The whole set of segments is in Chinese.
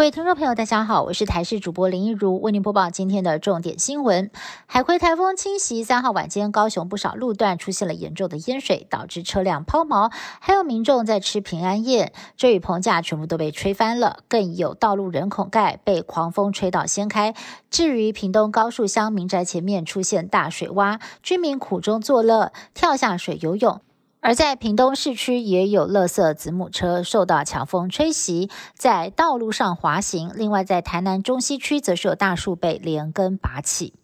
各位听众朋友，大家好，我是台视主播林一如，为您播报今天的重点新闻。海葵台风侵袭，三号晚间高雄不少路段出现了严重的淹水，导致车辆抛锚，还有民众在吃平安夜，遮雨棚架全部都被吹翻了，更有道路人孔盖被狂风吹倒掀开。至于屏东高树乡民宅前面出现大水洼，居民苦中作乐，跳下水游泳。而在屏东市区，也有垃圾子母车受到强风吹袭，在道路上滑行。另外，在台南中西区，则是有大树被连根拔起。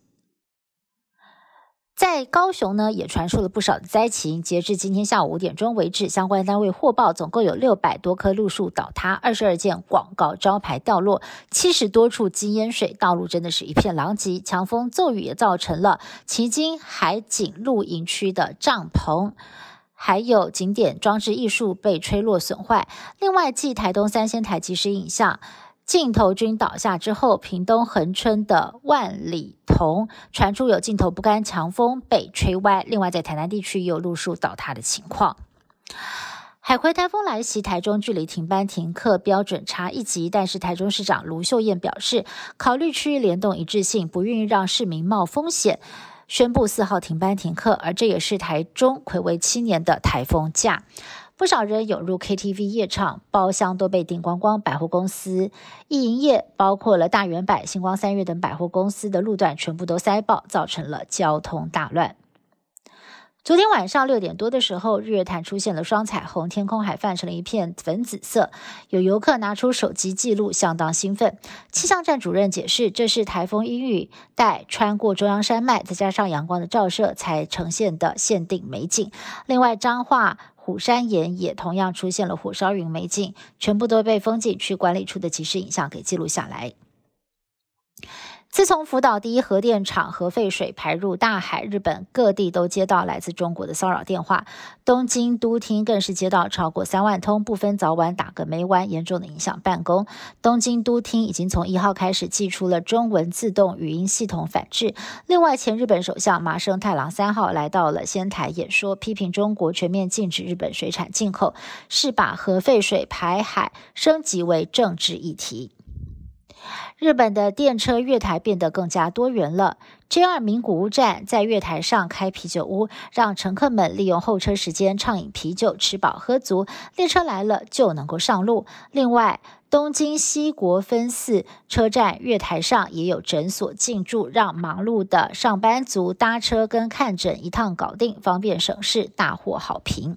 在高雄呢，也传出了不少的灾情。截至今天下午五点钟为止，相关单位获报，总共有六百多棵路树倒塌，二十二件广告招牌掉落，七十多处积淹水，道路真的是一片狼藉。强风骤雨也造成了旗津海景露营区的帐篷。还有景点装置艺术被吹落损坏。另外，继台东三仙台即时影像镜头君倒下之后，屏东恒春的万里桐传出有镜头不甘强风被吹歪。另外，在台南地区也有路树倒塌的情况。海葵台风来袭，台中距离停班停课标准差一级，但是台中市长卢秀燕表示，考虑区域联动一致性，不愿意让市民冒风险。宣布四号停班停课，而这也是台中暌违七年的台风假。不少人涌入 KTV 夜场，包厢都被订光光。百货公司一营业，包括了大圆百、星光三月等百货公司的路段全部都塞爆，造成了交通大乱。昨天晚上六点多的时候，日月潭出现了双彩虹，天空还泛成了一片粉紫色。有游客拿出手机记录，相当兴奋。气象站主任解释，这是台风阴雨带穿过中央山脉，再加上阳光的照射才呈现的限定美景。另外，彰化虎山岩也同样出现了火烧云美景，全部都被风景区管理处的即时影像给记录下来。自从福岛第一核电厂核废水排入大海，日本各地都接到来自中国的骚扰电话，东京都厅更是接到超过三万通，不分早晚打个没完，严重的影响办公。东京都厅已经从一号开始寄出了中文自动语音系统反制。另外，前日本首相麻生太郎三号来到了仙台演说，批评中国全面禁止日本水产进口，是把核废水排海升级为政治议题。日本的电车月台变得更加多元了。JR 名古屋站在月台上开啤酒屋，让乘客们利用候车时间畅饮啤酒，吃饱喝足，列车来了就能够上路。另外，东京西国分寺车站月台上也有诊所进驻，让忙碌的上班族搭车跟看诊一趟搞定，方便省事，大获好评。